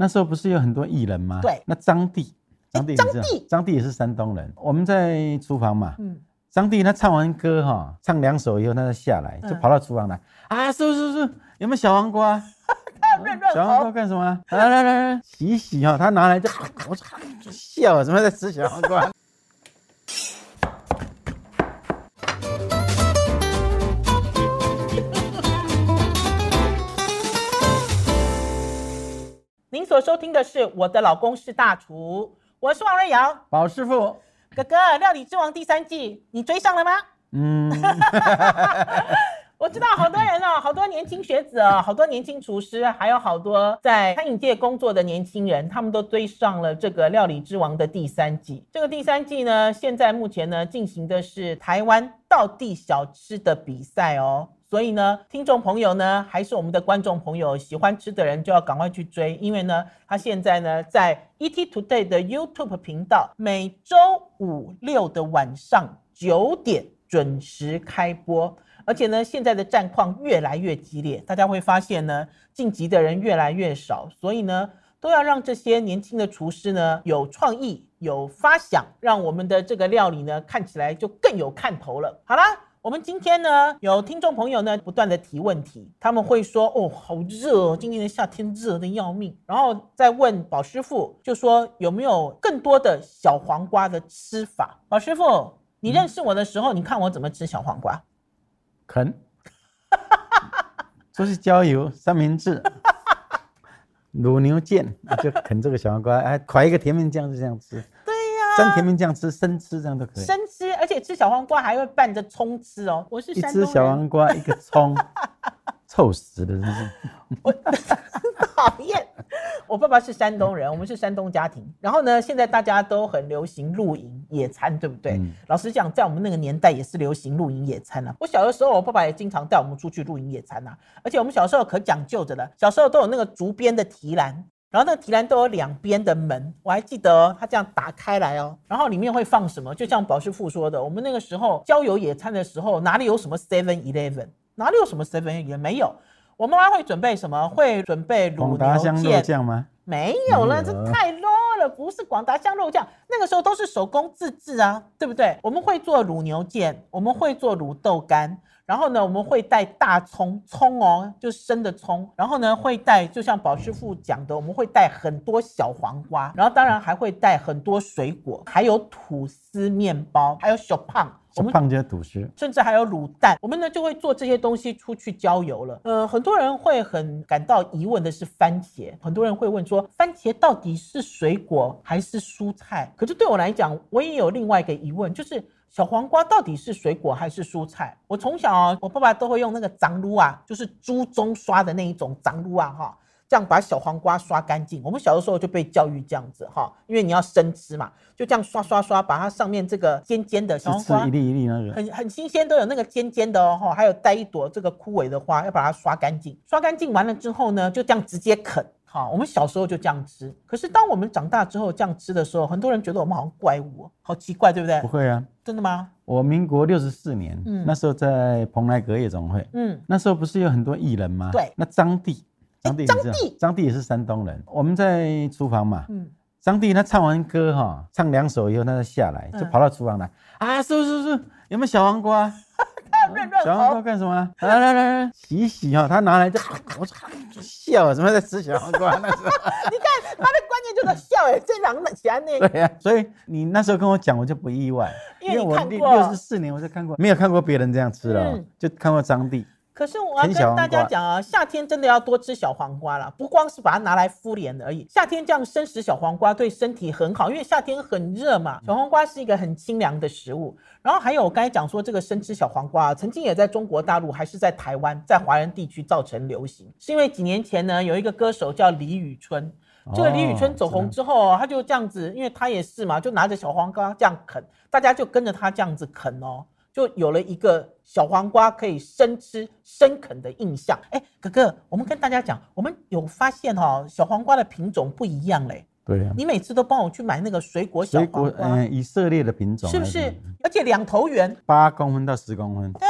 那时候不是有很多艺人吗？对那张帝，张帝，张帝，张帝也是山东人。我们在厨房嘛，嗯，张帝他唱完歌哈，唱两首以后，他就下来，就嗯跑到厨房来啊，叔叔叔，有没有小黄瓜？小黄瓜喉，干什么？来来来来，洗洗哈，他拿来就我 就笑啊，怎么在吃小黄瓜？您所收听的是《我的老公是大厨》，我是王瑞瑶。宝师傅，哥哥，《料理之王》第三季你追上了吗？嗯，我知道好多人哦，好多年轻学子哦，好多年轻厨师，还有好多在餐饮界工作的年轻人，他们都追上了这个《料理之王》的第三季。这个第三季呢，现在目前呢进行的是台湾道地小吃的比赛哦。所以呢，听众朋友呢，还是我们的观众朋友，喜欢吃的人就要赶快去追，因为呢，他现在呢在 ET Today 的 YouTube 频道，每周五六的晚上九点准时开播。而且呢，现在的战况越来越激烈，大家会发现呢，晋级的人越来越少，所以呢，都要让这些年轻的厨师呢有创意、有发想，让我们的这个料理呢看起来就更有看头了。好啦。我们今天呢，有听众朋友呢不断的提问题，他们会说：“哦，好热哦，今年的夏天热的要命。”然后再问宝师傅，就说有没有更多的小黄瓜的吃法？宝师傅，你认识我的时候，你看我怎么吃小黄瓜？啃，就是焦油、三明治、卤牛腱，就啃这个小黄瓜，哎，㧟一个甜面酱就这样吃，对呀、沾甜面酱吃，生吃这样都可以。生吃，而且吃小黄瓜还会拌着葱吃哦。我是一山东人，只小黄瓜，一个葱，臭死了，真是。讨厌。我爸爸是山东人，我们是山东家庭。然后呢，现在大家都很流行露营野餐，对不对？嗯老实讲，在我们那个年代也是流行露营野餐啊。我小的时候，我爸爸也经常带我们出去露营野餐啊。而且我们小时候可讲究着了，小时候都有那个竹编的提篮。然后那个提篮都有两边的门，我还记得哦，它这样打开来哦，然后里面会放什么？就像宝师傅说的，我们那个时候郊游野餐的时候，哪里有什么 Seven Eleven，哪里有什么 Seven Eleven 没有。我妈妈会准备什么？会准备卤广牛达香肉腱，酱吗？没有了，这太 low 了，不是广达香肉酱，那个时候都是手工自制啊，对不对？我们会做卤牛腱，我们会做卤豆干，然后呢，我们会带大葱，葱哦，就是生的葱，然后呢，会带，就像宝师傅讲的，我们会带很多小黄瓜，然后当然还会带很多水果，还有吐司面包，还有小胖，我们小胖就是吐司，甚至还有卤蛋，我们呢就会做这些东西出去郊游了。呃，很多人会很感到疑问的是番茄，很多人会问说，番茄到底是水果还是蔬菜？可是对我来讲，我也有另外一个疑问，就是小黄瓜到底是水果还是蔬菜？我从小啊，我爸爸都会用那个长撸啊，就是猪鬃刷的那一种长撸啊，哈。这样把小黄瓜刷干净。我们小的时候就被教育这样子哈，因为你要生吃嘛，就这样刷刷刷，把它上面这个尖尖的小黄瓜一粒一粒那个。很很新鲜，都有那个尖尖的哦，哈还有带一朵这个枯萎的花，要把它刷干净。刷干净完了之后呢，就这样直接啃。好，我们小时候就这样吃。可是当我们长大之后这样吃的时候，很多人觉得我们好像怪物哦，好奇怪，对不对不？会啊，真的吗？我民国六十四年，嗯那时候在蓬莱阁夜总会，嗯，那时候不是有很多艺人吗？对那张帝，张帝，张帝张帝也是山东人。我们在厨房嘛，嗯，张帝他唱完歌哈，唱两首以后，他就下来，就嗯跑到厨房来啊，叔叔叔，有没有小黄瓜？小黄瓜，干什么？来来来来，洗一洗哈，他拿来就我就笑啊，怎么在吃小黄瓜？那时候，你看他的关键就是笑哎，这两个喜欢那对呀、所以你那时候跟我讲，我就不意外，因为我六六十四年我就看过，没有看过别人这样吃了就看过张帝。可是我要跟大家讲啊，夏天真的要多吃小黄瓜啦，不光是把它拿来敷脸而已。夏天这样生食小黄瓜对身体很好，因为夏天很热嘛，小黄瓜是一个很清凉的食物。然后还有我刚才讲说这个生吃小黄瓜啊，曾经也在中国大陆还是在台湾，在华人地区造成流行，是因为几年前呢有一个歌手叫李宇春。这个李宇春走红哦之后，他就这样子，因为他也是嘛，就拿着小黄瓜这样啃，大家就跟着他这样子啃哦，就有了一个小黄瓜可以生吃、生啃的印象。哎，哥哥，我们跟大家讲，我们有发现哦，小黄瓜的品种不一样嘞。对呀、你每次都帮我去买那个水果小黄瓜，嗯、以色列的品种是不是？而且两头圆，八公分到十公分，对，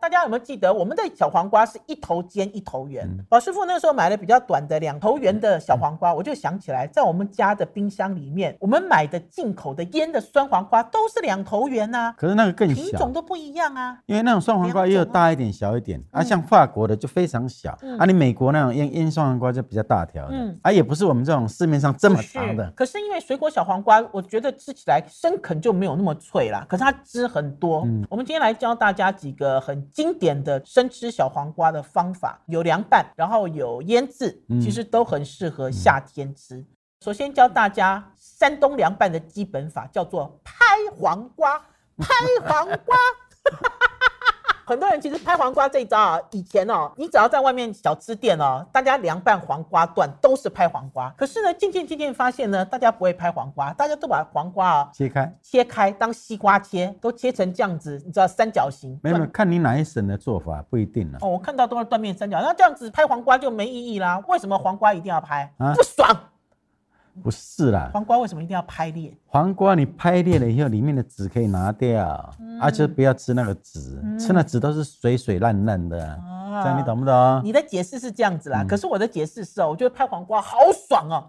大家有没有记得我们的小黄瓜是一头尖一头圆？嗯。宝师傅那时候买了比较短的两头圆的小黄瓜，我就想起来，在我们家的冰箱里面，我们买的进口的腌的酸黄瓜都是两头圆呐、可是那个更小。品种，都不一样啊。因为那种酸黄瓜也有大一点、小一点啊，像法国的就非常小嗯。啊，你美国那种腌腌酸黄瓜就比较大条的嗯，啊，也不是我们这种市面上这么长的，可是因为水果小黄瓜，我觉得吃起来生啃就没有那么脆啦，可是它汁很多。嗯。我们今天来教大家几个很经典的生吃小黄瓜的方法，有凉拌，然后有腌制，嗯其实都很适合夏天吃。首先教大家山东凉拌的基本法，叫做拍黄瓜，拍黄瓜。很多人其实拍黄瓜这一招啊，以前哦，你只要在外面小吃店哦，大家凉拌黄瓜段都是拍黄瓜。可是呢，渐渐渐渐发现呢，大家不会拍黄瓜，大家都把黄瓜啊切开。切开当西瓜切，都切成这样子，你知道三角形。没有，没有看你哪一省的做法不一定啊。哦，我看到都是断面三角，那这样子拍黄瓜就没意义啦。为什么黄瓜一定要拍？啊不爽。不是啦，黄瓜为什么一定要拍裂？黄瓜你拍裂了以后，里面的籽可以拿掉，嗯。啊，就不要吃那个籽，吃那籽都是水水烂烂的。这样你懂不懂？你的解释是这样子啦，嗯。可是我的解释是哦，我觉得拍黄瓜好爽哦，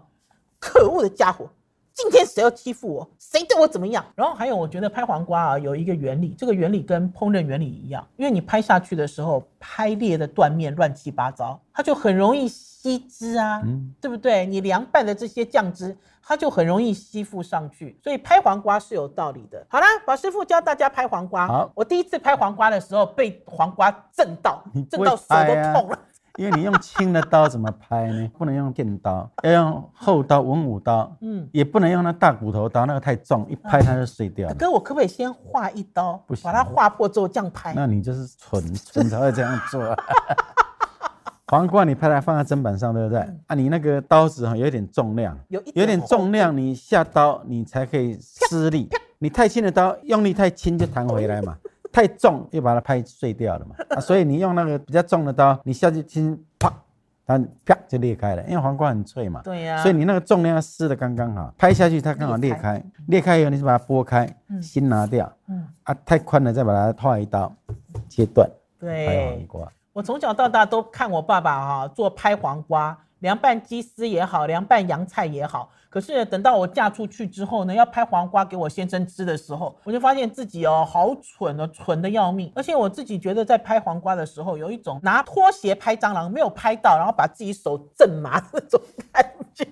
可恶的家伙！今天谁要欺负我？谁对我怎么样？然后还有，我觉得拍黄瓜啊有一个原理，这个原理跟烹饪原理一样，因为你拍下去的时候，拍裂的断面乱七八糟，它就很容易吸汁啊，嗯对不对？你凉拌的这些酱汁，它就很容易吸附上去，所以拍黄瓜是有道理的。好啦，宝师傅教大家拍黄瓜。好我第一次拍黄瓜的时候，被黄瓜震到 震到手都痛了。因为你用轻的刀怎么拍呢？不能用电刀，要用厚刀、文武刀，嗯，也不能用那大骨头刀，那个太重，一拍它就碎掉了。哥，我可不可以先划一刀，不行把它划破之后这样拍？那你就是蠢，蠢才会这样做。黄瓜你拍来放在砧板上，对不对？啊，你那个刀子哈有一点重量，有一有点重量，你下刀你才可以施力。你太轻的刀用力太轻就弹回来嘛，太重又把它拍碎掉了嘛。啊，所以你用那个比较重的刀，你下去轻，啪，它啪就裂开了，因为黄瓜很脆嘛。对呀、所以你那个重量要施的刚刚好，拍下去它刚好裂裂开开，裂开以后你就把它剥开，嗯心拿掉，嗯，啊，太宽了再把它划一刀，切断，拍黄，瓜。我从小到大都看我爸爸哈、做拍黄瓜，凉拌鸡丝也好，凉拌洋菜也好。可是等到我嫁出去之后呢，要拍黄瓜给我先生吃的时候，我就发现自己哦好蠢哦，蠢的要命。而且我自己觉得在拍黄瓜的时候，有一种拿拖鞋拍蟑螂没有拍到，然后把自己手震麻的那种感觉。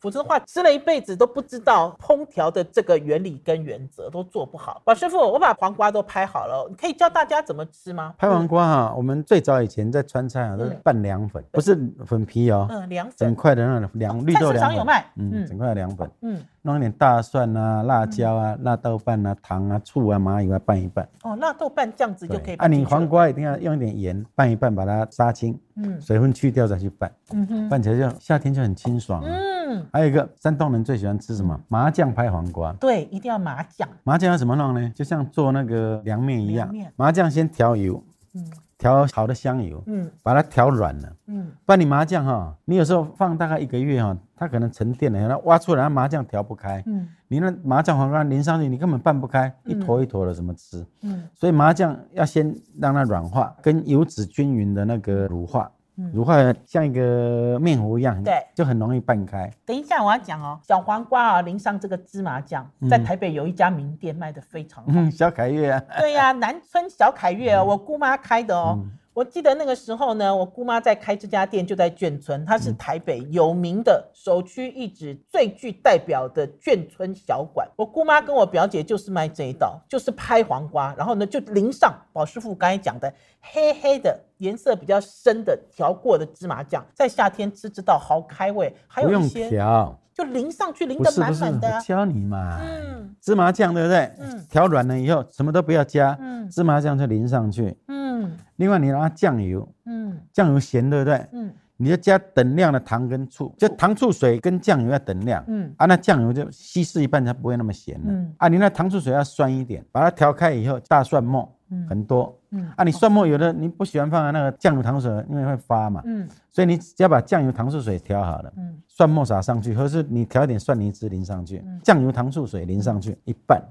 否则的话，吃了一辈子都不知道烹调的这个原理跟原则，都做不好。宝师傅，我把黄瓜都拍好了，你可以教大家怎么吃吗？拍黄瓜哈，我们最早以前在川菜啊都是拌凉粉，不是粉皮哦，嗯，凉粉整，块的那种凉绿豆菜市场有凉粉，卖嗯嗯，整块的凉粉，嗯，弄一点大蒜啊、辣椒啊、辣豆瓣啊、糖啊、醋啊、麻油啊拌一拌。哦，辣豆瓣这样子就可以对啊，你黄，瓜一定要用一点盐拌一拌，把它杀青，嗯水分去掉再去拌，嗯哼，拌起来就夏天就很清爽啊。嗯，还有一个山东人最喜欢吃什么？麻酱拍黄瓜。对，一定要麻酱，麻酱要怎么弄呢？就像做那个凉面一样，麻酱先调油，嗯调好的香油，嗯把它调软了。嗯，不然你麻酱哈，你有时候放大概一个月哈，它可能沉淀了，然后挖出来，它麻酱调不开。嗯你那麻酱黄瓜淋上去，你根本拌不开，一嗯坨一坨的怎么吃？嗯所以麻酱要先让它软化，跟油脂均匀的那个乳化，嗯乳化像一个面糊一样，对就很容易拌开。等一下我要讲哦，小黄瓜啊淋上这个芝麻酱，在台北有一家名店卖的非常好。嗯，小凯月啊，对呀、南村小凯悦哦，我姑妈开的哦。嗯我记得那个时候呢，我姑妈在开这家店，就在眷村，它嗯是台北有名的首屈一指、最具代表的眷村小馆。我姑妈跟我表姐就是卖这一道，就是拍黄瓜，然后呢就淋上宝师傅刚才讲的黑黑的颜色比较深的调过的芝麻酱，在夏天吃这道好开胃，还不用有一些调，就淋上去，淋得满满的教你嘛。嗯芝麻酱对不对？嗯调软了以后，什么都不要加，嗯芝麻酱就淋上去。嗯另外你拿酱油，嗯酱油咸对不对？嗯你就加等量的糖跟醋，就糖醋水跟酱油要等量。嗯啊，那酱油就稀释一半，才不会那么咸了。嗯啊，你那糖醋水要酸一点，把它调开以后，大蒜末嗯很多。嗯。啊，你蒜末有的你不喜欢放在那个酱油糖醋水，因为会发嘛，嗯。所以你只要把酱油糖醋水调好了，嗯。蒜末撒上去，或是你调一点蒜泥汁淋上去，酱油糖醋水淋上去一拌，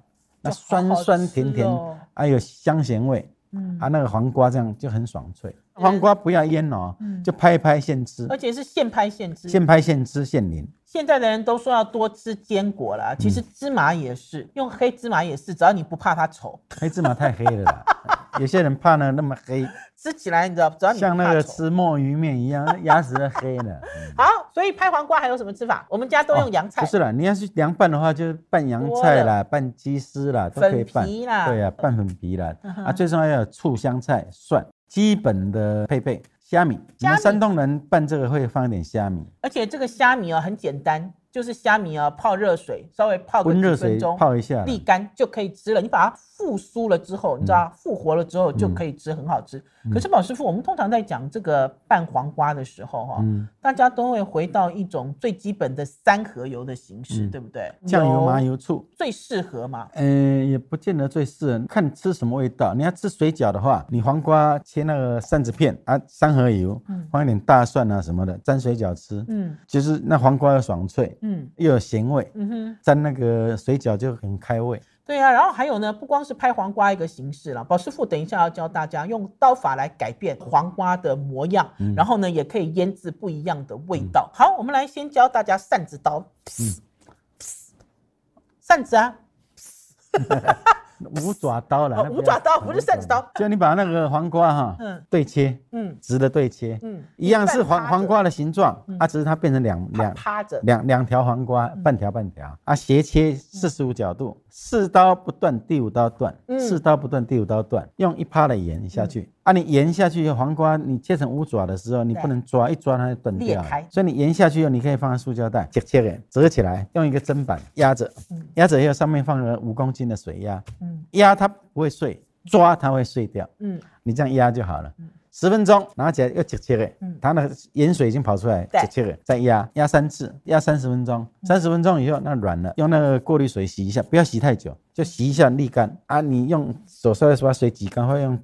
那酸酸甜甜哦，还有香咸味，嗯。啊，那个黄瓜这样就很爽脆。黄瓜不要腌哦，嗯。就拍一拍现吃，而且是现拍现吃。现拍现吃现淋。现在的人都说要多吃坚果啦，其嗯实芝麻也是，用黑芝麻也是，只要你不怕它丑，黑芝麻太黑了啦，有些人怕呢那么黑，吃起来你知道，只要你像那个。吃墨鱼面一样，牙齿都黑了。嗯好，所以拍黄瓜还有什么吃法？我们家都用洋菜，哦不是啦，你要是凉拌的话，就是拌洋菜啦，拌鸡丝啦，都可以拌。粉皮啦对呀、拌粉皮啦。嗯啊，最重要要有醋、香菜、蒜，基本的配备。虾米，你们山东人拌这个会放一点虾米，而且这个虾米哦很简单，就是虾米啊泡热水，稍微泡个几温热水分钟，泡一下。沥干就可以吃了。你把它复苏了之后，你知道复活了之后就可以吃，很好吃。可是宝师傅，我们通常在讲这个拌黄瓜的时候，哈、嗯，大家都会回到一种最基本的三合油的形式，嗯对不对？酱油、麻油、醋。最适合嘛。嗯，也不见得最适合，看吃什么味道。你要吃水饺的话，你黄瓜切那个扇子片啊，三合油，嗯放一点大蒜啊什么的，沾水饺吃，嗯就是那黄瓜要爽脆，嗯又有咸味，嗯哼，沾那个水饺就很开胃。对啊。然后还有呢，不光是拍黄瓜一个形式了，宝师傅等一下要教大家用刀法来改变黄瓜的模样，嗯然后呢也可以腌制不一样的味道。好，我们来先教大家扇子刀，扇子啊，五爪刀了哦，五爪刀不是扇子刀，就你把那个黄瓜哈，嗯。对切，嗯。直的对切，嗯，一样是黄黄瓜的形状嗯，啊，只是它变成两两趴着，两两条黄瓜，嗯。半条半条啊，斜切四十五角度，四刀不断，第五刀断，嗯。四刀不断，第五刀断，用一趴的盐下去。啊，你盐下去以后，黄瓜你切成五爪的时候，你不能抓，一抓它就断掉了。所以你盐下去以后，你可以放在塑胶袋，切切的折起来，用一个砧板压着嗯，压着以后上面放了五公斤的水压，嗯。压它不会碎，抓它会碎掉。嗯。你这样压就好了。十分钟拿起来又切切的。嗯，它那个盐水已经跑出来，对。切切的，再压压三次，压三十分钟。三十分钟以后那软了，用那个过滤水洗一下，不要洗太久，就洗一下沥干。啊。你用手稍微把水挤干，或用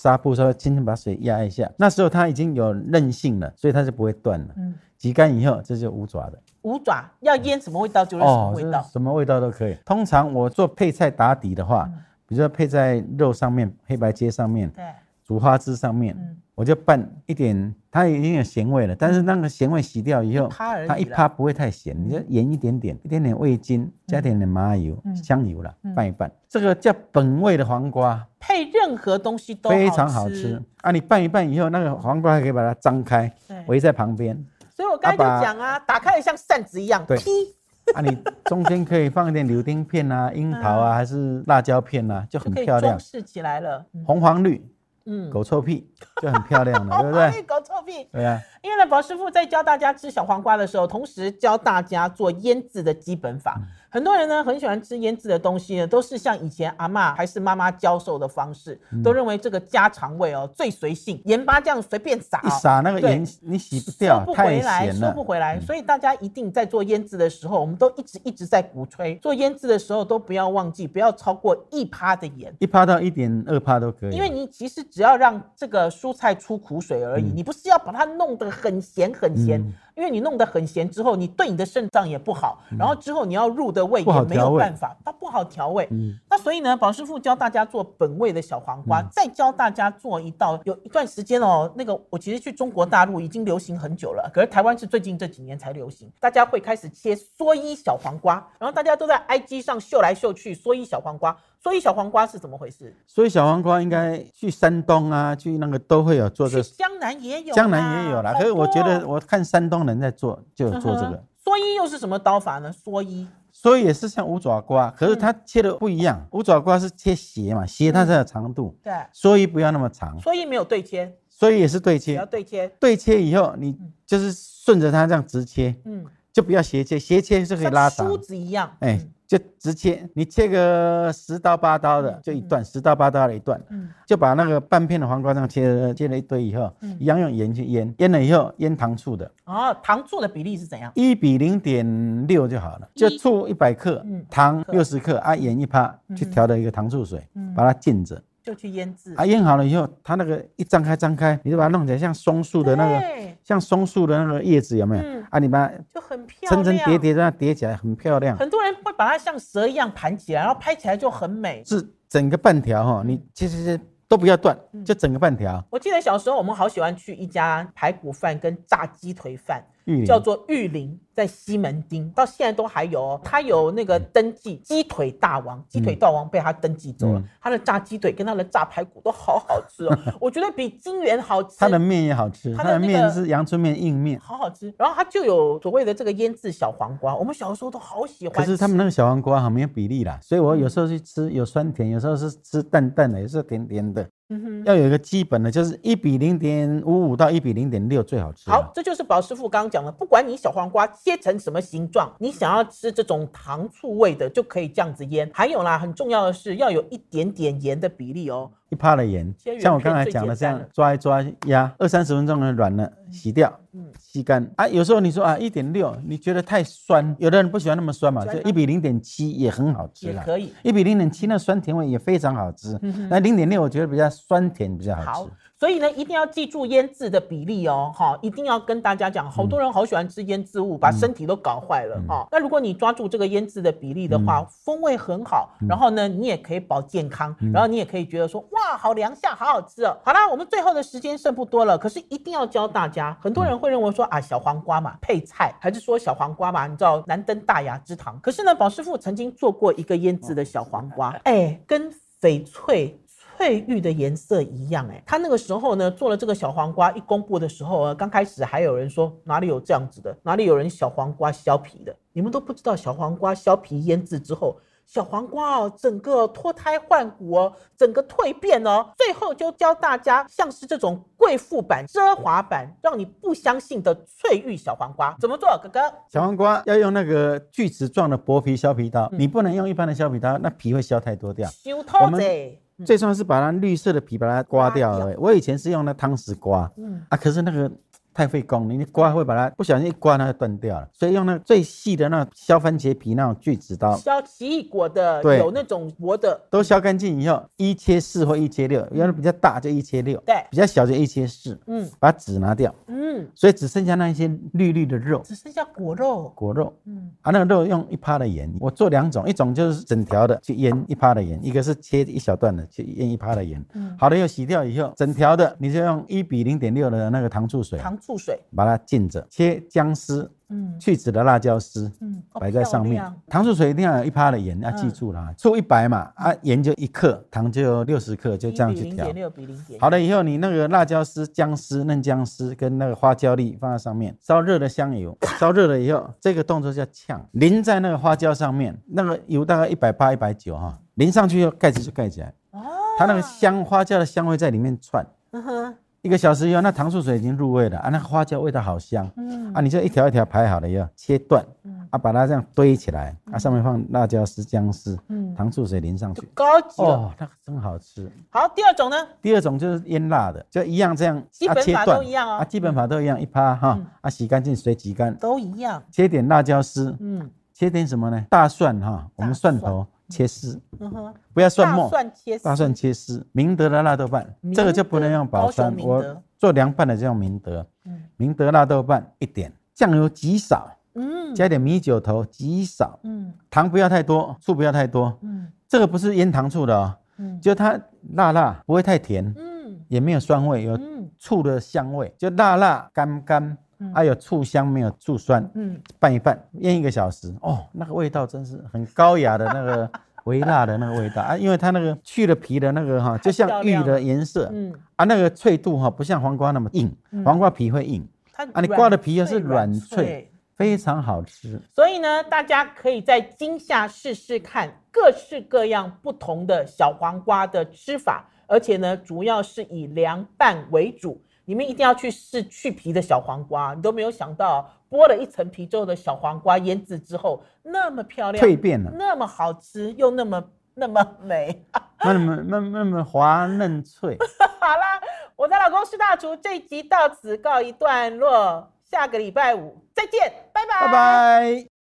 纱布稍微轻轻把水压一下，那时候它已经有韧性了，所以它就不会断了。嗯，挤干以后，这就五爪的五爪要腌什么味道就是什么味这道。什么味道都可以。通常我做配菜打底的话，嗯比如说配在肉上面、黑白切上面、对，煮花枝上面，嗯。我就拌一点，它已经有咸味了，但是那个咸味洗掉以后它一趴不会太咸，你就盐一点点，一点点味精，加一点点麻油、嗯。香油啦嗯，拌一拌。这个叫本味的黄瓜，配任何东西都非常好吃。啊！你拌一拌以后，那个黄瓜还可以把它张开对，围在旁边。所以我刚才就讲啊，打开了像扇子一样，对。劈，啊，你中间可以放一点柳丁片啊、樱桃啊，还是辣椒片啊，就很漂亮。装。饰起来了。嗯。红黄绿，嗯，狗臭屁就很漂亮了，对不对？黄狗臭屁。对啊，因为呢，宝师傅在教大家吃小黄瓜的时候，同时教大家做腌制的基本法。嗯很多人呢很喜欢吃腌制的东西呢，都是像以前阿嬷还是妈妈教授的方式，嗯都认为这个家常味哦最随性，盐巴这样随便撒、哦，一撒那个对盐你洗不收掉，不太回来，收不。回来。所以大家一定在做腌制的时候，我们都一直一直在鼓吹，做腌制的时候都不要忘记，不要超过一趴的盐。一趴到一点二趴都可以。因为你其实只要让这个蔬菜出苦水而已，嗯你不是要把它弄得很咸很咸，嗯因为你弄得很咸之后，你对你的肾脏也不好，然后之后你要入的味嗯不好也没有办法，它不好调味。嗯那所以呢，宝师傅教大家做本味的小黄瓜，再教大家做一道。有一段时间哦，那个我其实去中国大陆已经流行很久了，可是台湾是最近这几年才流行。大家会开始切蓑衣小黄瓜，然后大家都在 IG 上秀来秀去蓑衣小黄瓜。蓑衣小黄瓜是怎么回事？所以小黄瓜应该去山东啊，去那个都会有做这去，江南也有啦，江南也有啦。可是我觉得我看山东人在做，就有做这个。蓑衣又是什么刀法呢？蓑衣所以也是像五爪瓜，可是它切的不一样。五爪瓜是切斜嘛，斜它才有长度，对，所以不要那么长，所以没有对切，所以也是对切。要切。对切，对切以后，你就是顺着它这样直切，嗯，就不要斜切，斜切是可以拉长。梳。子一样，哎嗯，就直切，你切个十刀八刀的，就一段，十刀八刀的一段，嗯。就把那个半片的黄瓜这样切了切了一堆以后，嗯一样用盐去腌，腌了以后腌糖醋的，哦，糖醋的比例是怎样？一比零点六就好了，就一醋一百克嗯，糖克。六十克，啊盐一趴，去调的一个糖醋水嗯，把它浸着，就去腌制。啊腌好了以后，它那个一张开张开，你就把它弄起来像松树的那个，对像松树的那个叶子有没有嗯？啊，你把它就很漂层亮。层层叠叠这样叠起来，很漂亮。很多人会把它像蛇一样盘起来，然后拍起来就很美。是整个半条哈，你其实是都不要断，就整个半条。我记得小时候我们好喜欢去一家排骨饭跟炸鸡腿饭，叫做玉林，在西门町，到现在都还有哦。他有那个登记鸡腿大王，鸡腿大王被他登记走了，嗯他的炸鸡腿跟他的炸排骨都好好吃哦，我觉得比金源好吃。他的面也好吃，他的面是阳春面硬面。好好吃，然后他就有所谓的这个腌制小黄瓜，我们小时候都好喜欢吃。可是他们那个小黄瓜好没有比例啦，所以我有时候去吃有酸甜，有时候是吃淡淡的，有时候甜甜的。嗯哼要有一个基本的，就是一比零点五五到一比零点六最好吃。好，，这就是宝师傅刚刚讲的，不管你小黄瓜切成什么形状，你想要吃这种糖醋味的，就可以这样子腌。还有啦，很重要的是要有一点点盐的比例哦。一趴的盐，像我刚才讲的这样抓一抓压，二三十分钟呢软了，洗掉，嗯。吸干。啊。有时候你说啊一点六，你觉得太酸，有的人不喜欢那么酸嘛，就一比零点七也很好吃啦。也可以。一比零点七，那酸甜味也非常好吃。嗯那零点六我觉得比较酸甜比较好好吃。，所以呢，一定要记住腌制的比例哦，哈，一定要跟大家讲，好多人好喜欢吃腌制物，把身体都搞坏了哈、那如果你抓住这个腌制的比例的话，风味很好，然后呢，你也可以保健康，然后你也可以觉得说，哇，好凉下，好好吃哦。好啦，我们最后的时间剩不多了，可是一定要教大家，很多人会认为说啊，小黄瓜嘛配菜，还是说小黄瓜嘛，你知道难登大雅之堂。可是呢，宝师傅曾经做过一个腌制的小黄瓜，哎，跟翡翠。翠玉的颜色一样、哎，他那个时候呢做了这个小黄瓜，一公布的时候啊，刚开始还有人说哪里有这样子的，哪里有人小黄瓜削皮的，你们都不知道小黄瓜削皮腌制之后。小黄瓜哦，整个脱胎换骨哦，整个蜕变哦，最后就教大家像是这种贵妇版、奢华版，让你不相信的翠玉小黄瓜怎么做？哥哥，小黄瓜要用那个锯齿状的薄皮削皮刀，嗯你不能用一般的削皮刀，那皮会削太多掉。修我头们子，最重要是把它绿色的皮把它刮掉刮掉而已。我以前是用那汤匙刮，嗯啊，可是那个太费工了，你刮会把它不小心一刮，它就断掉了。所以用那最细的那种削番茄皮那种锯子刀，削奇异果的对。有那种薄的，都削干净以后，一切四或一切六，要是比较大就一切六，对。比较小就一切四，嗯。把籽拿掉，嗯，所以只剩下那一些绿绿的肉。只剩下果肉，果肉。嗯。啊，那个肉用一趴的盐，我做两种，一种就是整条的去腌一趴的盐，一个是切一小段的去腌一趴的盐。嗯，好的，又洗掉以后，整条的你就用一比零点六的那个糖醋水。糖醋水，把它浸着，切姜丝，嗯去籽的辣椒丝。嗯，哦摆在上面糖醋水一定要有一趴的盐，要记住啦。醋一百嘛，啊，盐就一克，糖就六十克，就这样去调零点。六比零点，好了以后，你那个辣椒丝、姜丝、嫩姜丝跟那个花椒粒放在上面，烧热的香油，烧热了以后，这个动作叫呛，淋在那个花椒上面，那个油大概一百八、一百九哈，淋上去以后盖子就盖起来，哦，它那个香花椒的香味在里面窜。嗯哼，一个小时以后，那糖醋水已经入味了啊，那个花椒味道好香。嗯。啊，你就一条一条排好了以后，切断嗯。啊，把它这样堆起来啊，上面放辣椒丝、姜丝，嗯，糖醋水淋上去，高级。哦，那个真好吃。好，第二种呢，第二种就是腌辣的，就一样这样，基本法切都一样哦啊，基本法都一样，一趴哈嗯，啊，洗干净水挤干，都一样，切点辣椒丝，嗯。切点什么呢？大蒜哈，我们蒜头切丝，不要蒜末，大蒜切丝。明德的辣豆瓣。明，这个就不能用宝山，我做凉拌的就用明德，嗯。明德辣豆瓣一点，酱油极少，嗯。加点米酒头极少，嗯。糖不要太多，醋不要太多。嗯。这个不是腌糖醋的哦，嗯。就它辣辣，不会太甜，嗯。也没有酸味，有嗯。醋的香味，就辣辣干干嗯，还有醋香，没有醋酸，嗯，拌一拌，腌一个小时，哦，那个味道真是很高雅的那个 微辣的那个味道。啊，因为它那个去了皮的那个哈，就像玉的颜色。嗯，啊，那个脆度哈不像黄瓜那么硬，嗯。黄瓜皮会硬，它啊你刮的皮又是软脆非常好吃。所以呢，大家可以在今夏试试看各式各样不同的小黄瓜的吃法，而且呢，主要是以凉拌为主。你们一定要去试去皮的小黄瓜，你都没有想到剥了一层皮之后的小黄瓜腌制之后那么漂亮，蜕变了那么好吃，又那么那么美。那么那么那么滑嫩脆，好啦，我的老公是大厨，这一集到此告一段落，下个礼拜五再见，拜拜，拜拜。